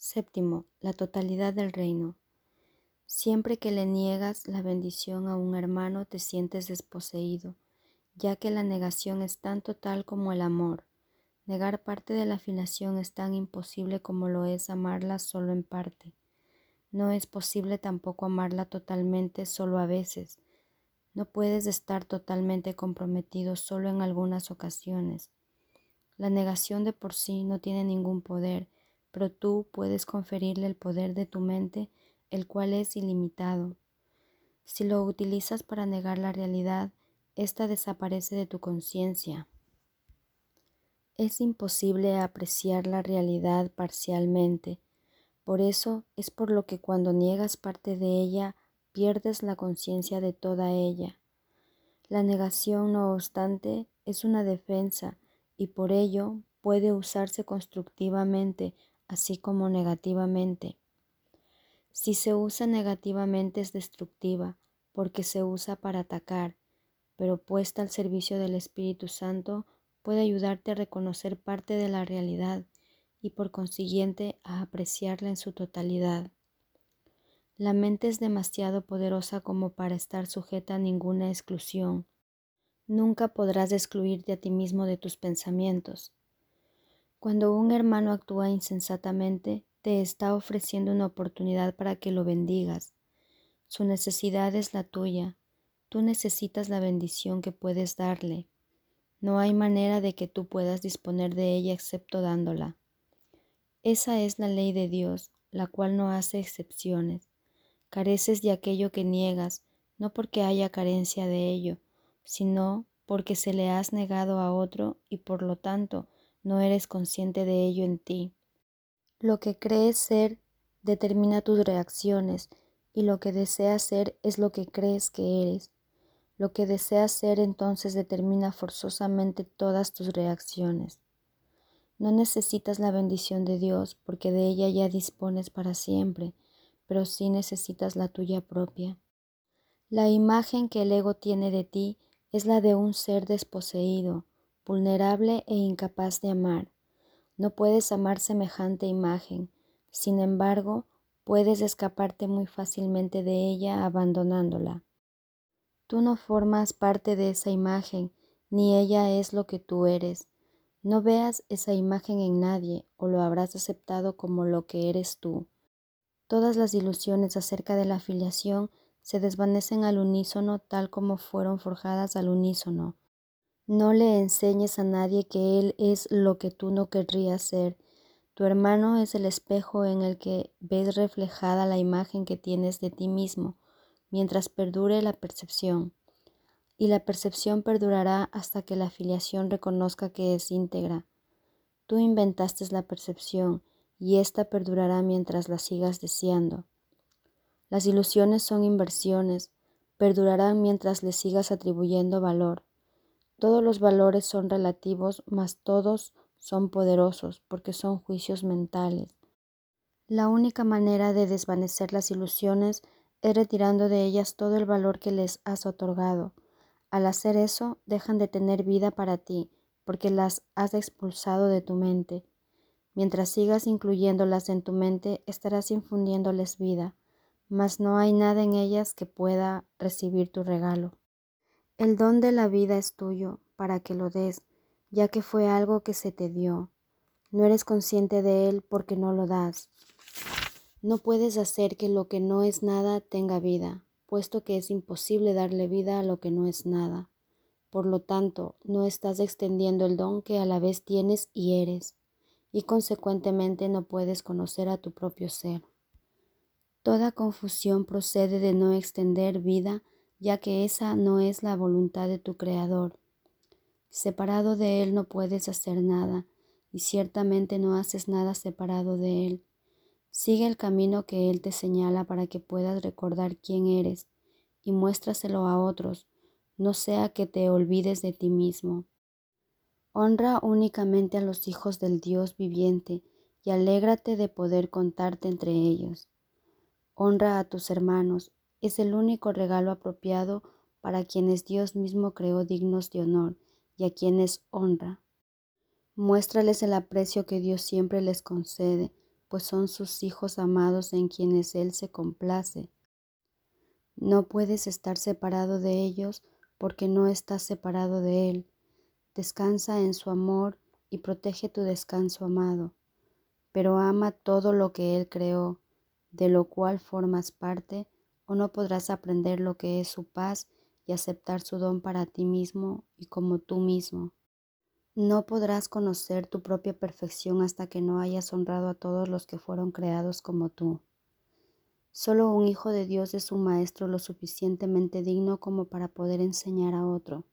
Séptimo, la totalidad del reino. Siempre que le niegas la bendición a un hermano te sientes desposeído, ya que la negación es tan total como el amor. Negar parte de la afiliación es tan imposible como lo es amarla solo en parte. No es posible tampoco amarla totalmente solo a veces. No puedes estar totalmente comprometido solo en algunas ocasiones. La negación de por sí no tiene ningún poder, pero tú puedes conferirle el poder de tu mente, el cual es ilimitado. Si lo utilizas para negar la realidad, ésta desaparece de tu conciencia. Es imposible apreciar la realidad parcialmente. Por eso es por lo que cuando niegas parte de ella, pierdes la conciencia de toda ella. La negación, no obstante, es una defensa y por ello puede usarse constructivamente así como negativamente. Si se usa negativamente es destructiva, porque se usa para atacar, pero puesta al servicio del Espíritu Santo puede ayudarte a reconocer parte de la realidad y por consiguiente a apreciarla en su totalidad. La mente es demasiado poderosa como para estar sujeta a ninguna exclusión. Nunca podrás excluirte a ti mismo de tus pensamientos. Cuando un hermano actúa insensatamente, te está ofreciendo una oportunidad para que lo bendigas. Su necesidad es la tuya. Tú necesitas la bendición que puedes darle. No hay manera de que tú puedas disponer de ella excepto dándola. Esa es la ley de Dios, la cual no hace excepciones. Careces de aquello que niegas, no porque haya carencia de ello, sino porque se le has negado a otro y por lo tanto no eres consciente de ello en ti. Lo que crees ser determina tus reacciones y lo que deseas ser es lo que crees que eres. Lo que deseas ser entonces determina forzosamente todas tus reacciones. No necesitas la bendición de Dios porque de ella ya dispones para siempre, pero sí necesitas la tuya propia. La imagen que el ego tiene de ti es la de un ser desposeído, vulnerable e incapaz de amar. No puedes amar semejante imagen, sin embargo, puedes escaparte muy fácilmente de ella abandonándola. Tú no formas parte de esa imagen, ni ella es lo que tú eres. No veas esa imagen en nadie o lo habrás aceptado como lo que eres tú. Todas las ilusiones acerca de la afiliación se desvanecen al unísono tal como fueron forjadas al unísono. No le enseñes a nadie que Él es lo que tú no querrías ser. Tu hermano es el espejo en el que ves reflejada la imagen que tienes de ti mismo, mientras perdure la percepción. Y la percepción perdurará hasta que la afiliación reconozca que es íntegra. Tú inventaste la percepción, y ésta perdurará mientras la sigas deseando. Las ilusiones son inversiones, perdurarán mientras le sigas atribuyendo valor. Todos los valores son relativos, mas todos son poderosos porque son juicios mentales. La única manera de desvanecer las ilusiones es retirando de ellas todo el valor que les has otorgado. Al hacer eso, dejan de tener vida para ti, porque las has expulsado de tu mente. Mientras sigas incluyéndolas en tu mente, estarás infundiéndoles vida, mas no hay nada en ellas que pueda recibir tu regalo. El don de la vida es tuyo para que lo des, ya que fue algo que se te dio. No eres consciente de él porque no lo das. No puedes hacer que lo que no es nada tenga vida, puesto que es imposible darle vida a lo que no es nada. Por lo tanto, no estás extendiendo el don que a la vez tienes y eres, y consecuentemente no puedes conocer a tu propio ser. Toda confusión procede de no extender vida ya que esa no es la voluntad de tu Creador. Separado de Él no puedes hacer nada, y ciertamente no haces nada separado de Él. Sigue el camino que Él te señala para que puedas recordar quién eres, y muéstraselo a otros, no sea que te olvides de ti mismo. Honra únicamente a los hijos del Dios viviente, y alégrate de poder contarte entre ellos. Honra a tus hermanos, es el único regalo apropiado para quienes Dios mismo creó dignos de honor y a quienes honra. Muéstrales el aprecio que Dios siempre les concede, pues son sus hijos amados en quienes Él se complace. No puedes estar separado de ellos porque no estás separado de Él. Descansa en su amor y protege tu descanso amado, pero ama todo lo que Él creó, de lo cual formas parte, o no podrás aprender lo que es su paz y aceptar su don para ti mismo y como tú mismo. No podrás conocer tu propia perfección hasta que no hayas honrado a todos los que fueron creados como tú. Solo un hijo de Dios es un maestro lo suficientemente digno como para poder enseñar a otro.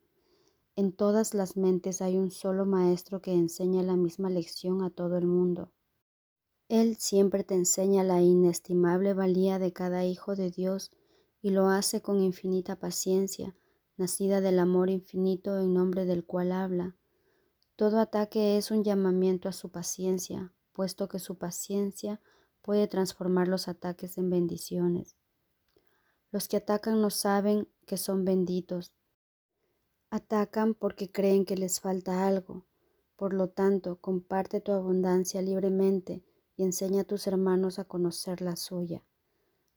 En todas las mentes hay un solo maestro que enseña la misma lección a todo el mundo. Él siempre te enseña la inestimable valía de cada hijo de Dios y lo hace con infinita paciencia, nacida del amor infinito en nombre del cual habla todo ataque es un llamamiento a su paciencia, puesto que su paciencia puede transformar los ataques en bendiciones. Los que atacan no saben que son benditos. Atacan porque creen que les falta algo. Por lo tanto, comparte tu abundancia libremente y enseña a tus hermanos a conocer la suya.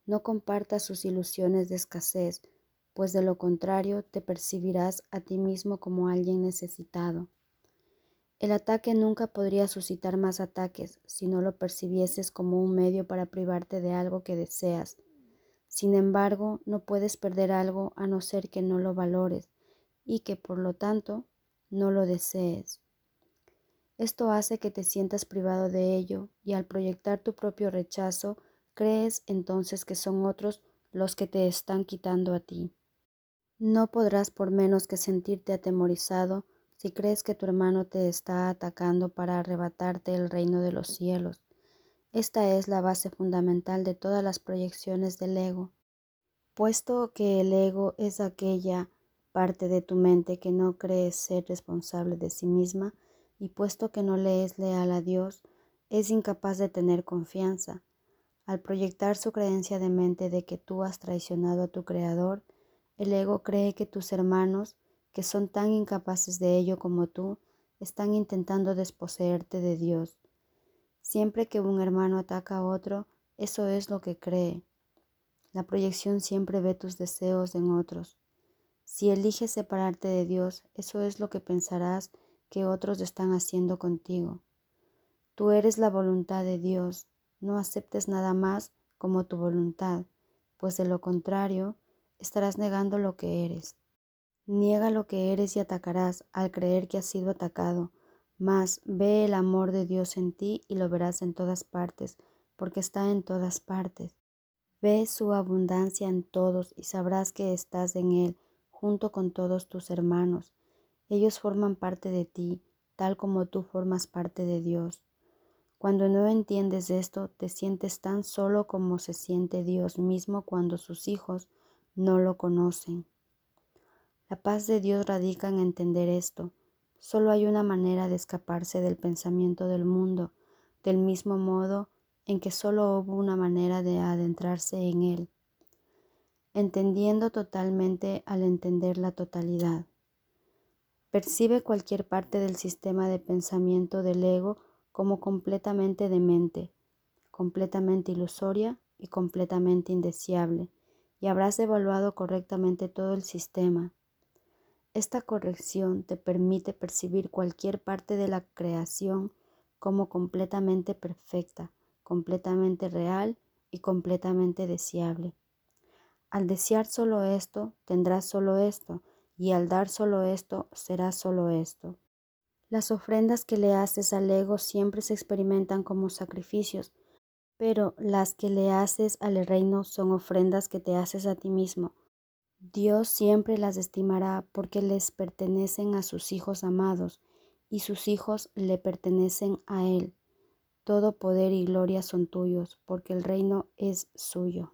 No compartas sus ilusiones de escasez, pues de lo contrario te percibirás a ti mismo como alguien necesitado. El ataque nunca podría suscitar más ataques si no lo percibieses como un medio para privarte de algo que deseas. Sin embargo, no puedes perder algo a no ser que no lo valores y que, por lo tanto, no lo desees. Esto hace que te sientas privado de ello y al proyectar tu propio rechazo, crees entonces que son otros los que te están quitando a ti. No podrás por menos que sentirte atemorizado si crees que tu hermano te está atacando para arrebatarte el reino de los cielos. Esta es la base fundamental de todas las proyecciones del ego. Puesto que el ego es aquella parte de tu mente que no cree ser responsable de sí misma, y puesto que no le es leal a Dios, es incapaz de tener confianza. Al proyectar su creencia de mente de que tú has traicionado a tu Creador, el ego cree que tus hermanos que son tan incapaces de ello como tú, están intentando desposeerte de Dios. Siempre que un hermano ataca a otro, eso es lo que cree. La proyección siempre ve tus deseos en otros. Si eliges separarte de Dios, eso es lo que pensarás que otros están haciendo contigo. Tú eres la voluntad de Dios, no aceptes nada más como tu voluntad, pues de lo contrario estarás negando lo que eres. Niega lo que eres y atacarás al creer que has sido atacado. Mas ve el amor de Dios en ti y lo verás en todas partes, porque está en todas partes. Ve su abundancia en todos y sabrás que estás en Él, junto con todos tus hermanos. Ellos forman parte de ti, tal como tú formas parte de Dios. Cuando no entiendes esto, te sientes tan solo como se siente Dios mismo cuando sus hijos no lo conocen. La paz de Dios radica en entender esto. Solo hay una manera de escaparse del pensamiento del mundo, del mismo modo en que solo hubo una manera de adentrarse en él, entendiendo totalmente al entender la totalidad. Percibe cualquier parte del sistema de pensamiento del ego como completamente demente, completamente ilusoria y completamente indeseable, y habrás evaluado correctamente todo el sistema esta corrección te permite percibir cualquier parte de la creación como completamente perfecta, completamente real y completamente deseable. Al desear solo esto, tendrás solo esto, y al dar solo esto, será solo esto. Las ofrendas que le haces al ego siempre se experimentan como sacrificios, pero las que le haces al reino son ofrendas que te haces a ti mismo, Dios siempre las estimará porque les pertenecen a sus hijos amados y sus hijos le pertenecen a Él. Todo poder y gloria son tuyos porque el reino es suyo.